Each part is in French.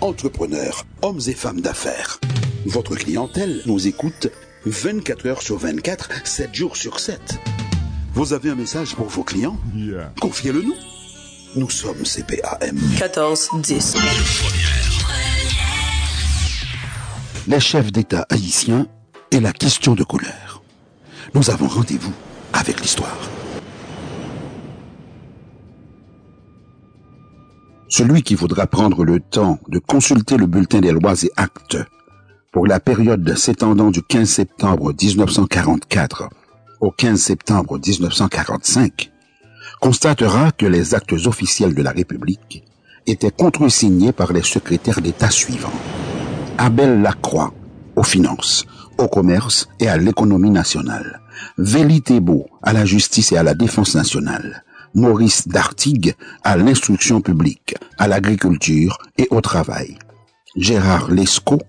entrepreneurs, hommes et femmes d'affaires. Votre clientèle nous écoute 24 heures sur 24, 7 jours sur 7. Vous avez un message pour vos clients? Confiez-le nous. Nous sommes CPAM. 14 10. Les chefs d'État haïtiens et la question de couleur. Nous avons rendez-vous avec l'histoire. Celui qui voudra prendre le temps de consulter le bulletin des lois et actes pour la période s'étendant du 15 septembre 1944 au 15 septembre 1945 constatera que les actes officiels de la République étaient contresignés par les secrétaires d'État suivants. Abel Lacroix aux finances, au commerce et à l'économie nationale. Véli Thébault à la justice et à la défense nationale. Maurice Dartigue à l'instruction publique, à l'agriculture et au travail. Gérard Lescaut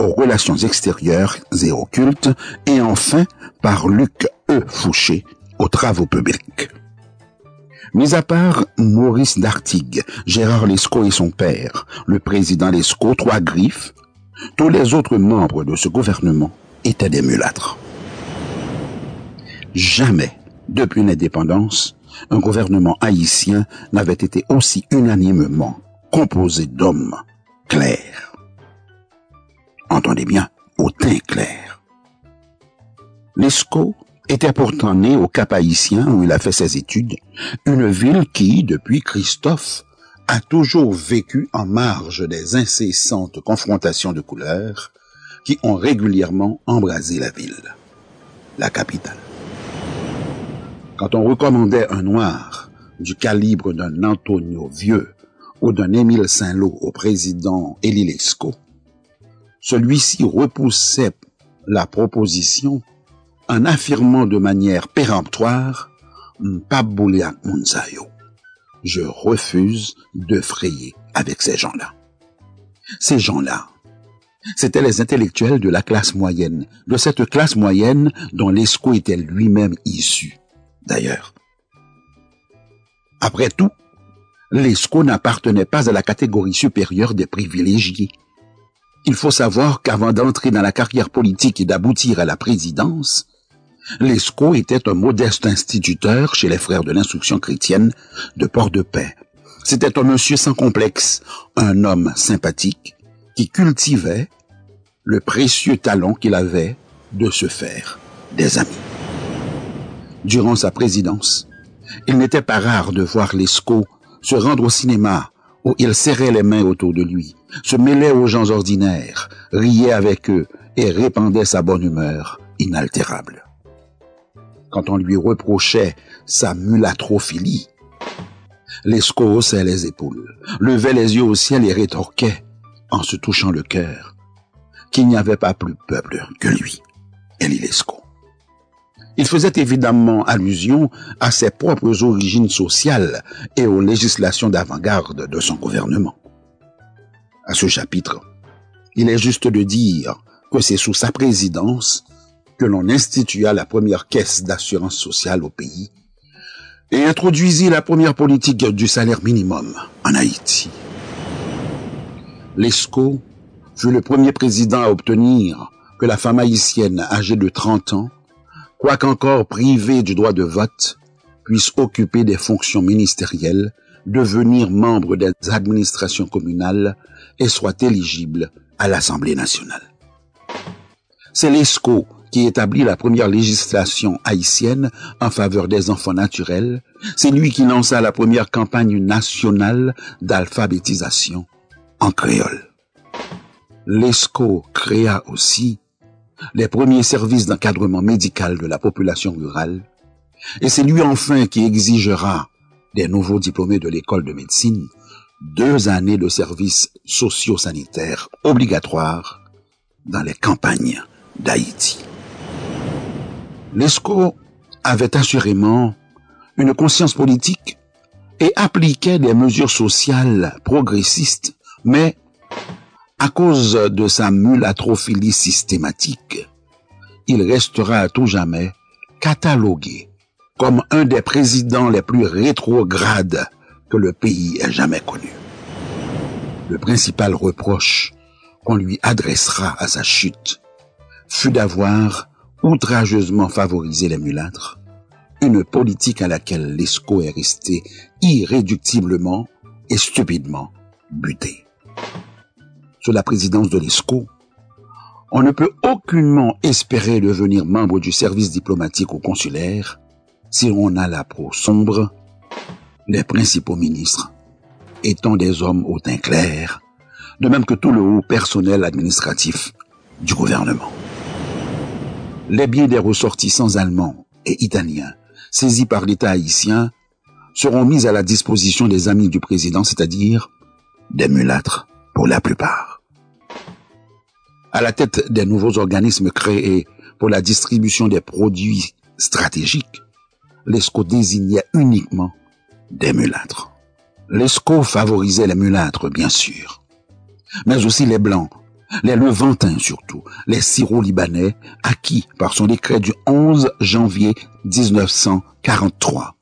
aux relations extérieures et occultes. Et enfin, par Luc E. Fouché aux travaux publics. Mis à part Maurice Dartigue, Gérard Lescaut et son père, le président Lescaut, trois griffes, tous les autres membres de ce gouvernement étaient des mulâtres. Jamais, depuis l'indépendance, un gouvernement haïtien n'avait été aussi unanimement composé d'hommes clairs. Entendez bien, au teint clair. Lescaut était pourtant né au Cap haïtien où il a fait ses études, une ville qui, depuis Christophe, a toujours vécu en marge des incessantes confrontations de couleurs qui ont régulièrement embrasé la ville, la capitale. Quand on recommandait un noir du calibre d'un Antonio Vieux ou d'un Émile Saint-Lô au président Élie Lescaut, celui-ci repoussait la proposition en affirmant de manière péremptoire Mpaboulia Munzayo. Je refuse de frayer avec ces gens-là. Ces gens-là, c'étaient les intellectuels de la classe moyenne, de cette classe moyenne dont Lescaut était lui-même issu d'ailleurs. Après tout, Lescaut n'appartenait pas à la catégorie supérieure des privilégiés. Il faut savoir qu'avant d'entrer dans la carrière politique et d'aboutir à la présidence, Lescaut était un modeste instituteur chez les frères de l'instruction chrétienne de Port-de-Paix. C'était un monsieur sans complexe, un homme sympathique qui cultivait le précieux talent qu'il avait de se faire des amis durant sa présidence. Il n'était pas rare de voir Lescaut se rendre au cinéma où il serrait les mains autour de lui, se mêlait aux gens ordinaires, riait avec eux et répandait sa bonne humeur inaltérable. Quand on lui reprochait sa mulatrophilie, Lescaut haussait les épaules, levait les yeux au ciel et rétorquait, en se touchant le cœur, qu'il n'y avait pas plus peuple que lui, Elie Lescaut. Il faisait évidemment allusion à ses propres origines sociales et aux législations d'avant-garde de son gouvernement. À ce chapitre, il est juste de dire que c'est sous sa présidence que l'on institua la première caisse d'assurance sociale au pays et introduisit la première politique du salaire minimum en Haïti. Lescaut fut le premier président à obtenir que la femme haïtienne âgée de 30 ans quoiqu'encore privé du droit de vote, puisse occuper des fonctions ministérielles, devenir membre des administrations communales et soit éligible à l'Assemblée nationale. C'est l'ESCO qui établit la première législation haïtienne en faveur des enfants naturels. C'est lui qui lança la première campagne nationale d'alphabétisation en créole. L'ESCO créa aussi les premiers services d'encadrement médical de la population rurale, et c'est lui enfin qui exigera des nouveaux diplômés de l'école de médecine deux années de services socio-sanitaires obligatoires dans les campagnes d'Haïti. L'ESCO avait assurément une conscience politique et appliquait des mesures sociales progressistes, mais à cause de sa mulatrophilie systématique, il restera à tout jamais catalogué comme un des présidents les plus rétrogrades que le pays ait jamais connu. Le principal reproche qu'on lui adressera à sa chute fut d'avoir outrageusement favorisé les mulâtres, une politique à laquelle l'ESCO est resté irréductiblement et stupidement buté. Sous la présidence de l'ESCO, on ne peut aucunement espérer devenir membre du service diplomatique ou consulaire si on a la peau sombre, les principaux ministres étant des hommes au teint clair, de même que tout le haut personnel administratif du gouvernement. Les biens des ressortissants allemands et italiens saisis par l'État haïtien seront mis à la disposition des amis du président, c'est-à-dire des mulâtres pour la plupart. À la tête des nouveaux organismes créés pour la distribution des produits stratégiques, l'ESCO désignait uniquement des mulâtres. L'ESCO favorisait les mulâtres, bien sûr, mais aussi les blancs, les Levantins surtout, les Syro-Libanais, acquis par son décret du 11 janvier 1943.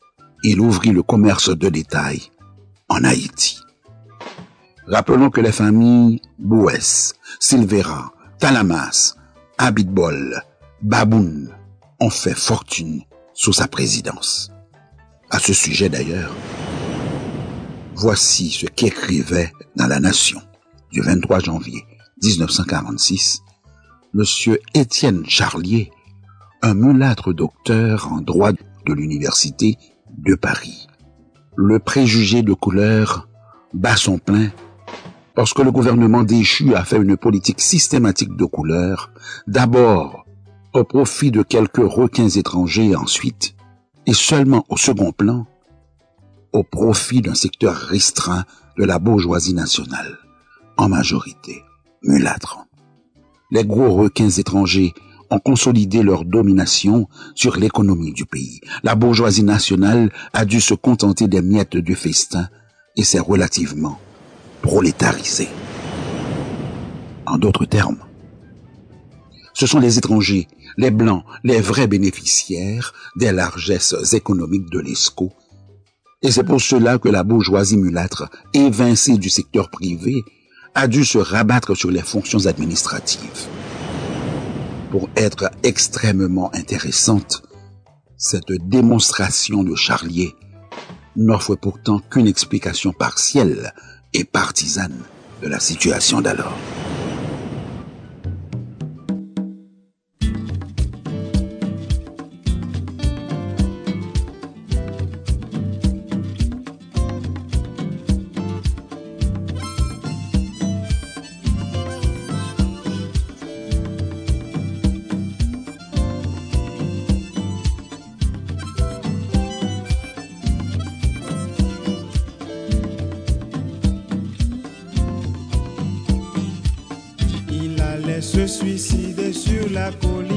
Il ouvrit le commerce de détail en Haïti. Rappelons que les familles Bouès, Silvera, Talamas, Abitbol, Baboun ont fait fortune sous sa présidence. À ce sujet d'ailleurs, voici ce qu'écrivait dans La Nation du 23 janvier 1946 Monsieur Étienne Charlier, un mulâtre docteur en droit de l'université de Paris. Le préjugé de couleur bat son plein parce que le gouvernement déchu a fait une politique systématique de couleur, d'abord au profit de quelques requins étrangers ensuite, et seulement au second plan, au profit d'un secteur restreint de la bourgeoisie nationale, en majorité mulâtre. Les gros requins étrangers ont consolidé leur domination sur l'économie du pays. La bourgeoisie nationale a dû se contenter des miettes du festin et s'est relativement prolétarisée. En d'autres termes, ce sont les étrangers, les blancs, les vrais bénéficiaires des largesses économiques de l'ESCO. Et c'est pour cela que la bourgeoisie mulâtre, évincée du secteur privé, a dû se rabattre sur les fonctions administratives. Pour être extrêmement intéressante, cette démonstration de Charlier n'offre pourtant qu'une explication partielle et partisane de la situation d'alors. Se suicider sur la colline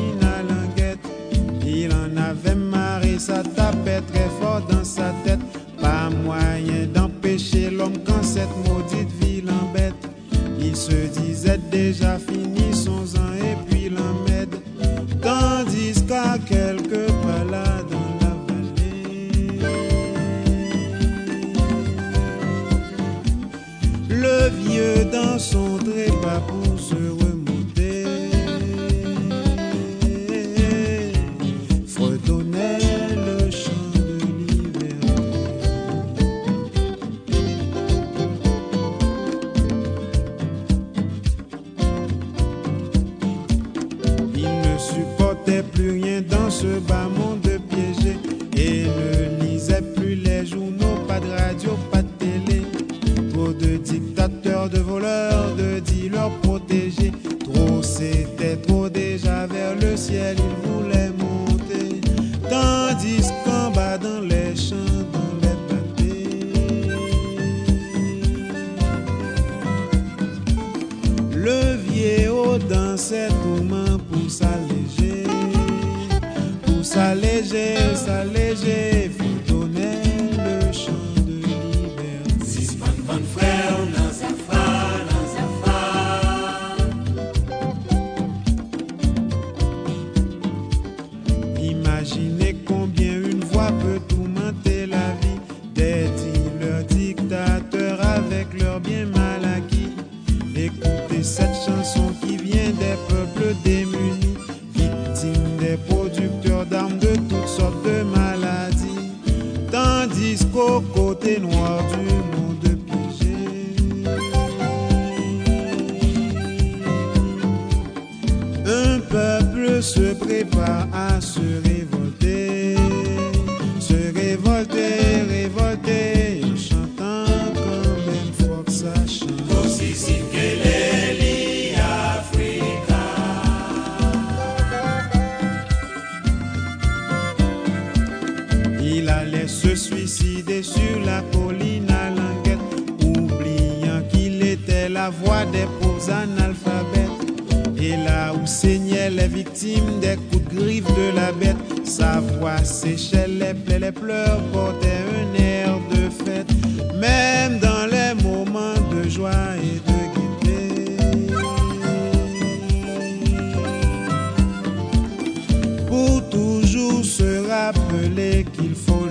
vamos music. Les pleurs portaient un air de fête, même dans les moments de joie et de gaieté. pour toujours se rappeler qu'il faut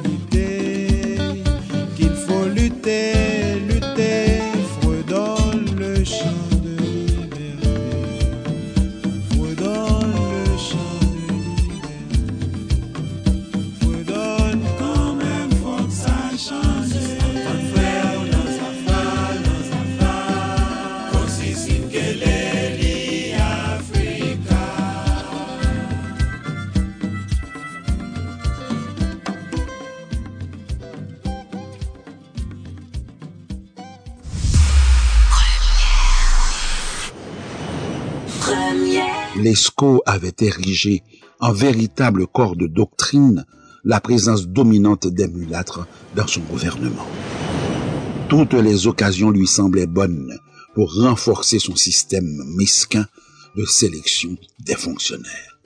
Lescaut avait érigé en véritable corps de doctrine la présence dominante des mulâtres dans son gouvernement. Toutes les occasions lui semblaient bonnes pour renforcer son système mesquin de sélection des fonctionnaires.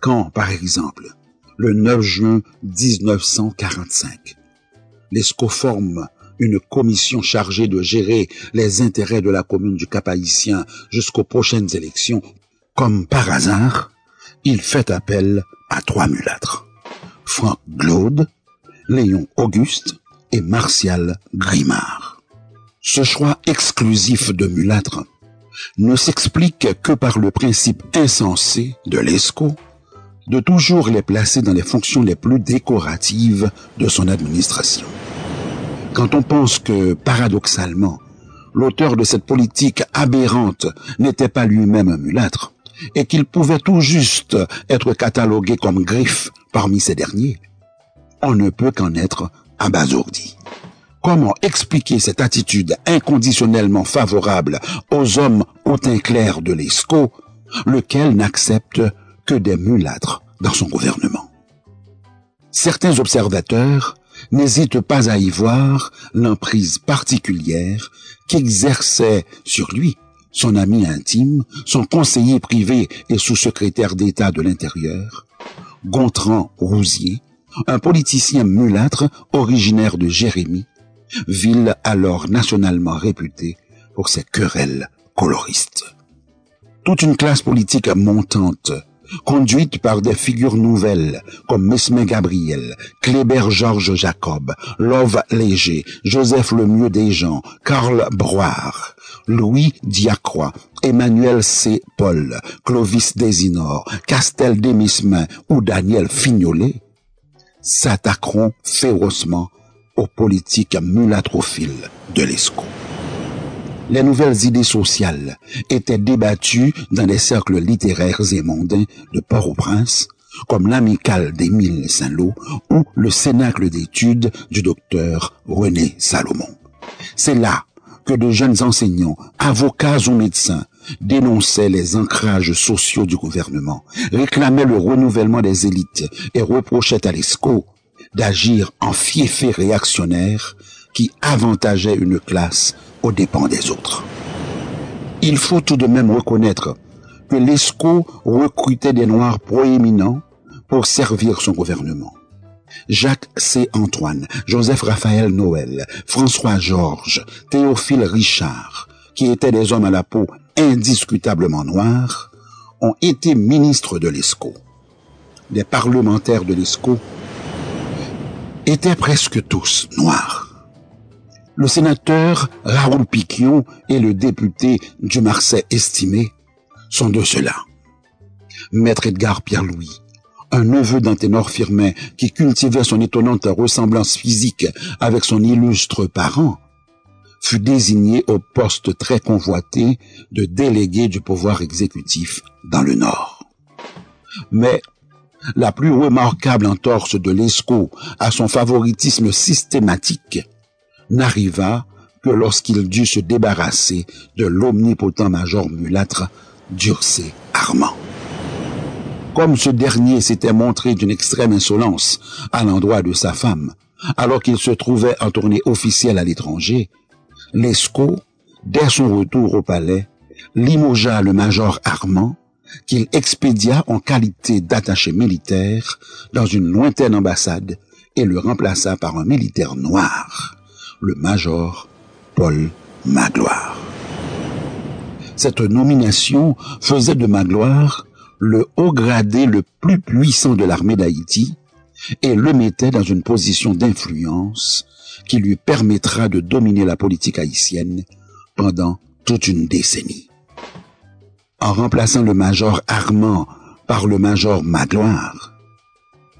Quand, par exemple, le 9 juin 1945, Lescaut forme une commission chargée de gérer les intérêts de la commune du Cap-Haïtien jusqu'aux prochaines élections, comme par hasard, il fait appel à trois mulâtres. Franck Glaude, Léon Auguste et Martial Grimard. Ce choix exclusif de mulâtres ne s'explique que par le principe insensé de l'ESCO de toujours les placer dans les fonctions les plus décoratives de son administration. Quand on pense que, paradoxalement, l'auteur de cette politique aberrante n'était pas lui-même un mulâtre, et qu'il pouvait tout juste être catalogué comme griffe parmi ces derniers, on ne peut qu'en être abasourdi. Comment expliquer cette attitude inconditionnellement favorable aux hommes au teint clair de l'ESCO, lequel n'accepte que des mulâtres dans son gouvernement? Certains observateurs n'hésitent pas à y voir l'emprise particulière qu'exerçait sur lui son ami intime, son conseiller privé et sous-secrétaire d'État de l'Intérieur, Gontran Rousier, un politicien mulâtre originaire de Jérémie, ville alors nationalement réputée pour ses querelles coloristes. Toute une classe politique montante, conduite par des figures nouvelles comme Mesme Gabriel, Kléber Georges Jacob, Love Léger, Joseph Lemieux Desjans, Karl Broire, Louis Diacroix, Emmanuel C. Paul, Clovis Désinor, Castel Demismin ou Daniel Fignolet s'attaqueront férocement aux politiques mulatrophiles de l'ESCO. Les nouvelles idées sociales étaient débattues dans les cercles littéraires et mondains de Port-au-Prince, comme l'amicale d'Émile Saint-Lô ou le cénacle d'études du docteur René Salomon. C'est là que de jeunes enseignants, avocats ou médecins dénonçaient les ancrages sociaux du gouvernement, réclamaient le renouvellement des élites et reprochaient à l'ESCO d'agir en fiefé réactionnaire qui avantageait une classe aux dépens des autres. Il faut tout de même reconnaître que l'ESCO recrutait des Noirs proéminents pour servir son gouvernement. Jacques C. Antoine, Joseph Raphaël Noël, François Georges, Théophile Richard, qui étaient des hommes à la peau indiscutablement noirs, ont été ministres de l'ESCO. Les parlementaires de l'ESCO étaient presque tous noirs. Le sénateur Raoul Piquion et le député du Marseille estimé sont de cela. Maître Edgar Pierre-Louis, un neveu d'un ténor Firmin qui cultivait son étonnante ressemblance physique avec son illustre parent, fut désigné au poste très convoité de délégué du pouvoir exécutif dans le Nord. Mais la plus remarquable entorse de l'ESCO à son favoritisme systématique n'arriva que lorsqu'il dut se débarrasser de l'omnipotent major mulâtre Durcé Armand. Comme ce dernier s'était montré d'une extrême insolence à l'endroit de sa femme, alors qu'il se trouvait en tournée officielle à l'étranger, Lescaut, dès son retour au palais, limogea le major Armand, qu'il expédia en qualité d'attaché militaire dans une lointaine ambassade et le remplaça par un militaire noir, le major Paul Magloire. Cette nomination faisait de Magloire le haut gradé le plus puissant de l'armée d'Haïti et le mettait dans une position d'influence qui lui permettra de dominer la politique haïtienne pendant toute une décennie. En remplaçant le major Armand par le major Magloire,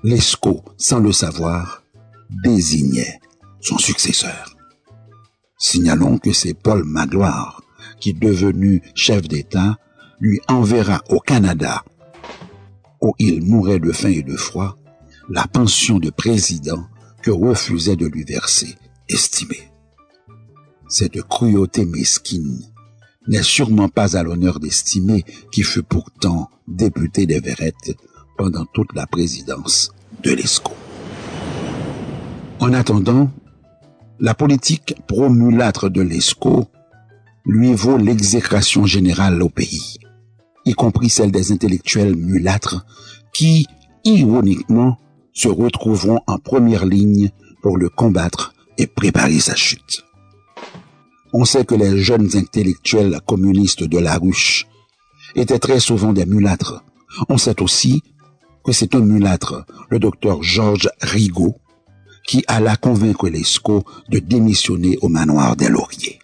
Lescaut, sans le savoir, désignait son successeur. Signalons que c'est Paul Magloire qui, devenu chef d'État, lui enverra au Canada, où il mourait de faim et de froid, la pension de président que refusait de lui verser, estimé. Cette cruauté mesquine n'est sûrement pas à l'honneur d'estimer qui fut pourtant député des Verrettes pendant toute la présidence de l'ESCO. En attendant, la politique promulâtre de l'ESCO lui vaut l'exécration générale au pays, y compris celle des intellectuels mulâtres qui, ironiquement, se retrouveront en première ligne pour le combattre et préparer sa chute. On sait que les jeunes intellectuels communistes de la ruche étaient très souvent des mulâtres. On sait aussi que c'est un mulâtre, le docteur Georges Rigaud, qui alla convaincre l'ESCO de démissionner au manoir des Lauriers.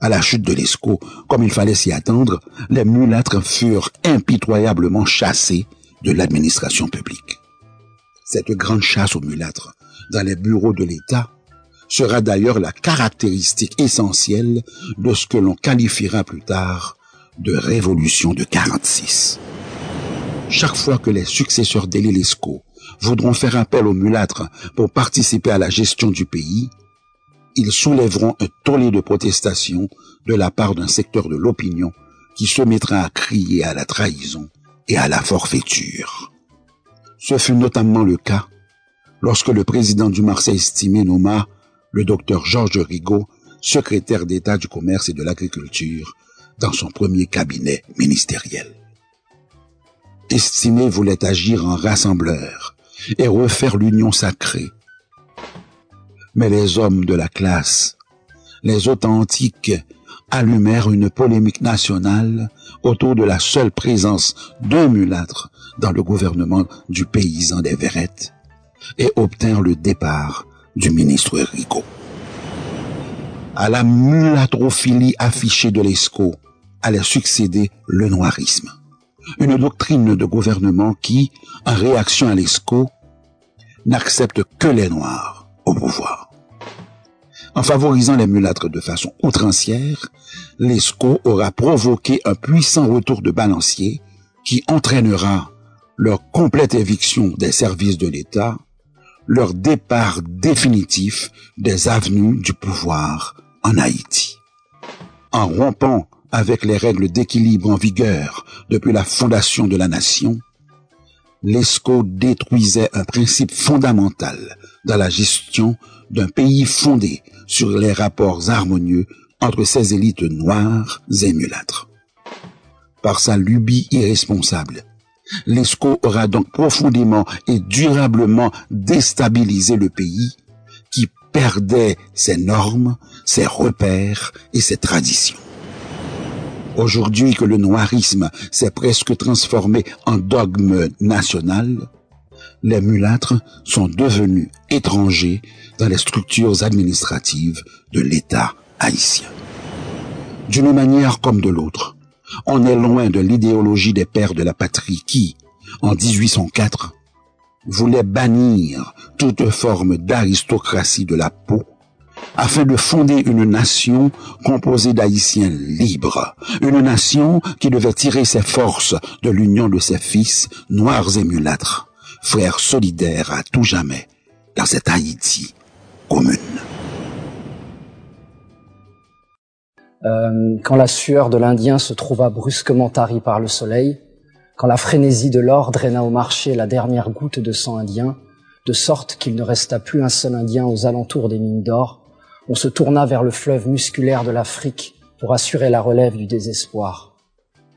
À la chute de l'ESCO, comme il fallait s'y attendre, les mulâtres furent impitoyablement chassés de l'administration publique. Cette grande chasse aux mulâtres dans les bureaux de l'État sera d'ailleurs la caractéristique essentielle de ce que l'on qualifiera plus tard de révolution de 46. Chaque fois que les successeurs d'Elilesco voudront faire appel aux mulâtres pour participer à la gestion du pays, ils soulèveront un tollé de protestation de la part d'un secteur de l'opinion qui se mettra à crier à la trahison et à la forfaiture. Ce fut notamment le cas lorsque le président du Marseille estimé nomma le docteur Georges Rigaud secrétaire d'État du commerce et de l'agriculture dans son premier cabinet ministériel. Estimé voulait agir en rassembleur et refaire l'union sacrée. Mais les hommes de la classe, les authentiques, allumèrent une polémique nationale autour de la seule présence d'un mulâtre dans le gouvernement du paysan des Verrettes et obtinrent le départ du ministre Rigaud. À la mulâtrophilie affichée de l'ESCO allait succéder le noirisme, une doctrine de gouvernement qui, en réaction à l'ESCO, n'accepte que les Noirs au pouvoir. En favorisant les mulâtres de façon outrancière, l'ESCO aura provoqué un puissant retour de balancier qui entraînera leur complète éviction des services de l'État, leur départ définitif des avenues du pouvoir en Haïti. En rompant avec les règles d'équilibre en vigueur depuis la fondation de la nation, l'ESCO détruisait un principe fondamental dans la gestion d'un pays fondé sur les rapports harmonieux entre ses élites noires et mulâtres. Par sa lubie irresponsable, l'ESCO aura donc profondément et durablement déstabilisé le pays qui perdait ses normes, ses repères et ses traditions. Aujourd'hui que le noirisme s'est presque transformé en dogme national, les mulâtres sont devenus étrangers dans les structures administratives de l'État haïtien. D'une manière comme de l'autre, on est loin de l'idéologie des pères de la patrie qui, en 1804, voulaient bannir toute forme d'aristocratie de la peau afin de fonder une nation composée d'Haïtiens libres, une nation qui devait tirer ses forces de l'union de ses fils noirs et mulâtres, frères solidaires à tout jamais dans cette Haïti commune. Euh, quand la sueur de l'Indien se trouva brusquement tarie par le soleil, quand la frénésie de l'or draina au marché la dernière goutte de sang indien, de sorte qu'il ne resta plus un seul Indien aux alentours des mines d'or, on se tourna vers le fleuve musculaire de l'Afrique pour assurer la relève du désespoir.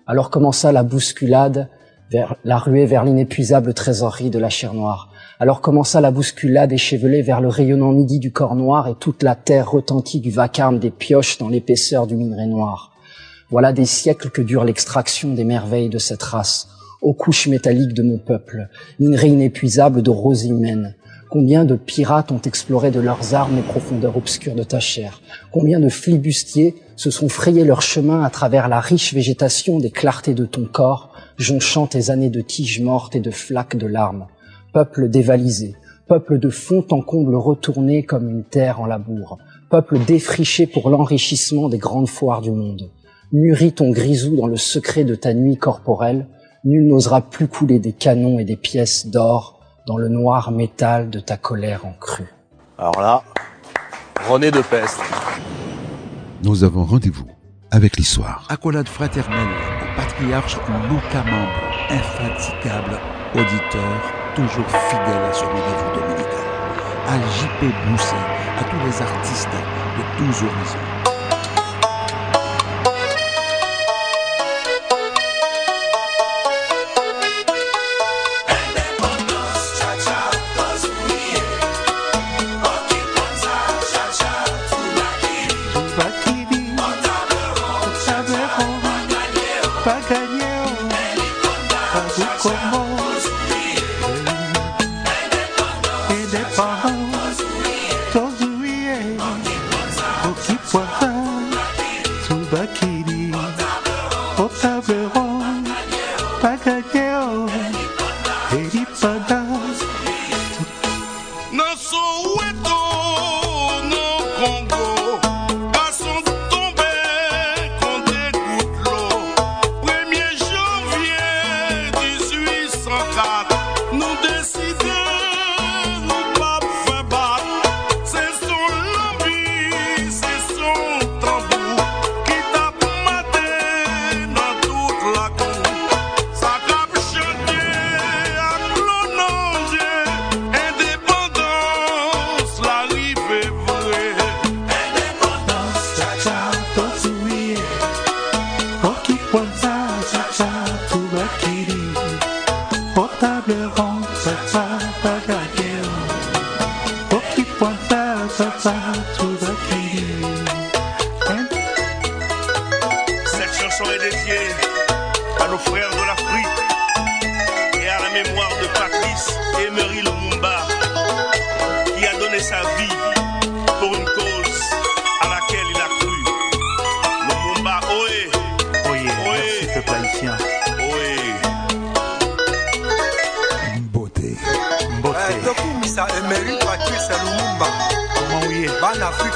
Alors commença la bousculade vers la ruée vers l'inépuisable trésorerie de la chair noire. Alors commença la bousculade échevelée vers le rayonnant midi du corps noir et toute la terre retentit du vacarme des pioches dans l'épaisseur du minerai noir. Voilà des siècles que dure l'extraction des merveilles de cette race, aux couches métalliques de mon peuple, minerai inépuisable de roses humaines, Combien de pirates ont exploré de leurs armes les profondeurs obscures de ta chair? Combien de flibustiers se sont frayés leur chemin à travers la riche végétation des clartés de ton corps, jonchant tes années de tiges mortes et de flaques de larmes? Peuple dévalisé, peuple de fond en comble retourné comme une terre en labour, peuple défriché pour l'enrichissement des grandes foires du monde. Mûris ton grisou dans le secret de ta nuit corporelle, nul n'osera plus couler des canons et des pièces d'or dans le noir métal de ta colère en crue. Alors là, René de Peste. Nous avons rendez-vous avec l'histoire. Accolade fraternelle au patriarche Luca Membre, infatigable auditeur, toujours fidèle à ce rendez-vous dominical. À JP Bousset, à tous les artistes de tous horizons.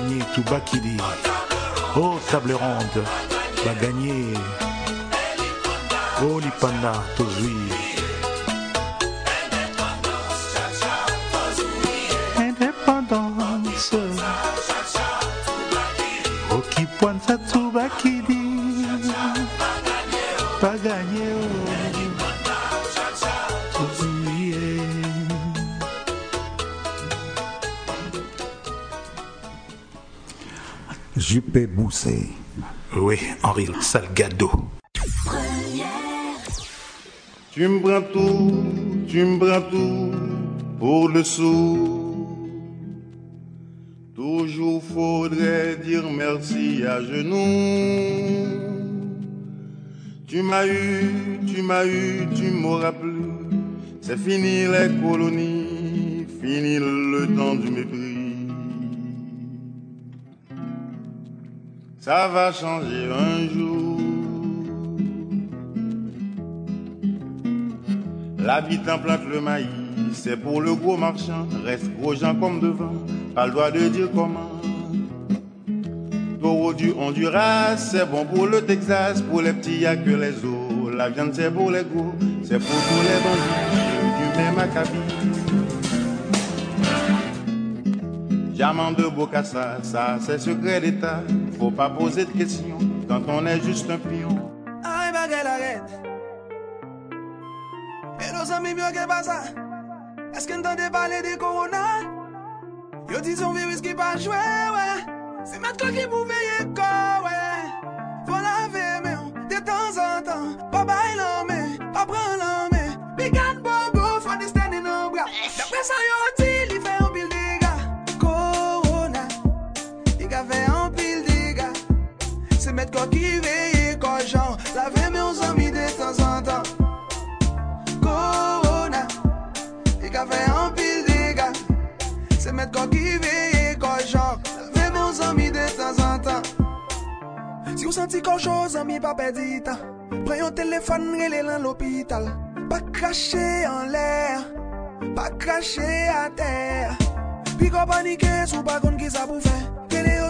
gagner tout bakili. Oh, table ronde, va gagner. Oh, lipana, to zui. Indépendance. Oh, qui pointe sa tout bakili. Pas gagner. Juppé Boussé. Oui, Henri Salgado. Tu me prends tout, tu me prends tout pour le sou. Toujours faudrait dire merci à genoux. Tu m'as eu, tu m'as eu, tu m'auras plus. C'est fini les colonies, fini le temps du mépris. Ça va changer un jour. L'habitant plante le maïs, c'est pour le gros marchand. Reste gros gens comme devant, pas le droit de dire comment. Taureau du Honduras, c'est bon pour le Texas. Pour les petits, y a que les os. La viande, c'est pour les gros, c'est pour tous les bandits du même acabit. Diamant de Bocassa, ça c'est secret d'État. Faut pas poser de questions quand on est juste un pion. Ay, bagay la ret E nos ami myo ke pa sa Eske n'tande pale de korona Yo di son virus ki pa jwe, wè Se met ko ki pou veye ko, wè Fò lave men, de tan an tan Pa bay lan men, pa pran lan Ki veye ko jan Lave men on zami de tan an tan Corona Li ka fe an pil dega Se met ko ki veye ko jan Lave men on zami de tan an tan Si ou senti kojo, zami pa pedi tan Pren yon telefon, rele lan l'hopital Pa krashe an lèr Pa krashe a terre. Pi ko panike, sou pa kon ki sa pou fè Tele otorite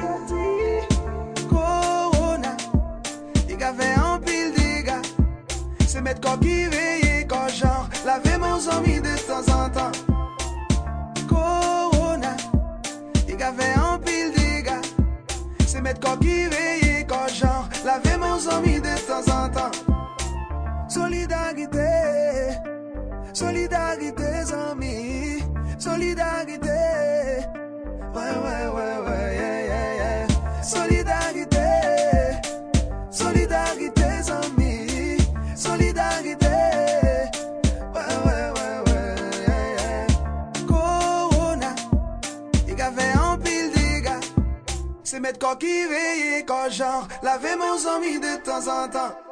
Ki veye ko jan Lave mon zami de tan an tan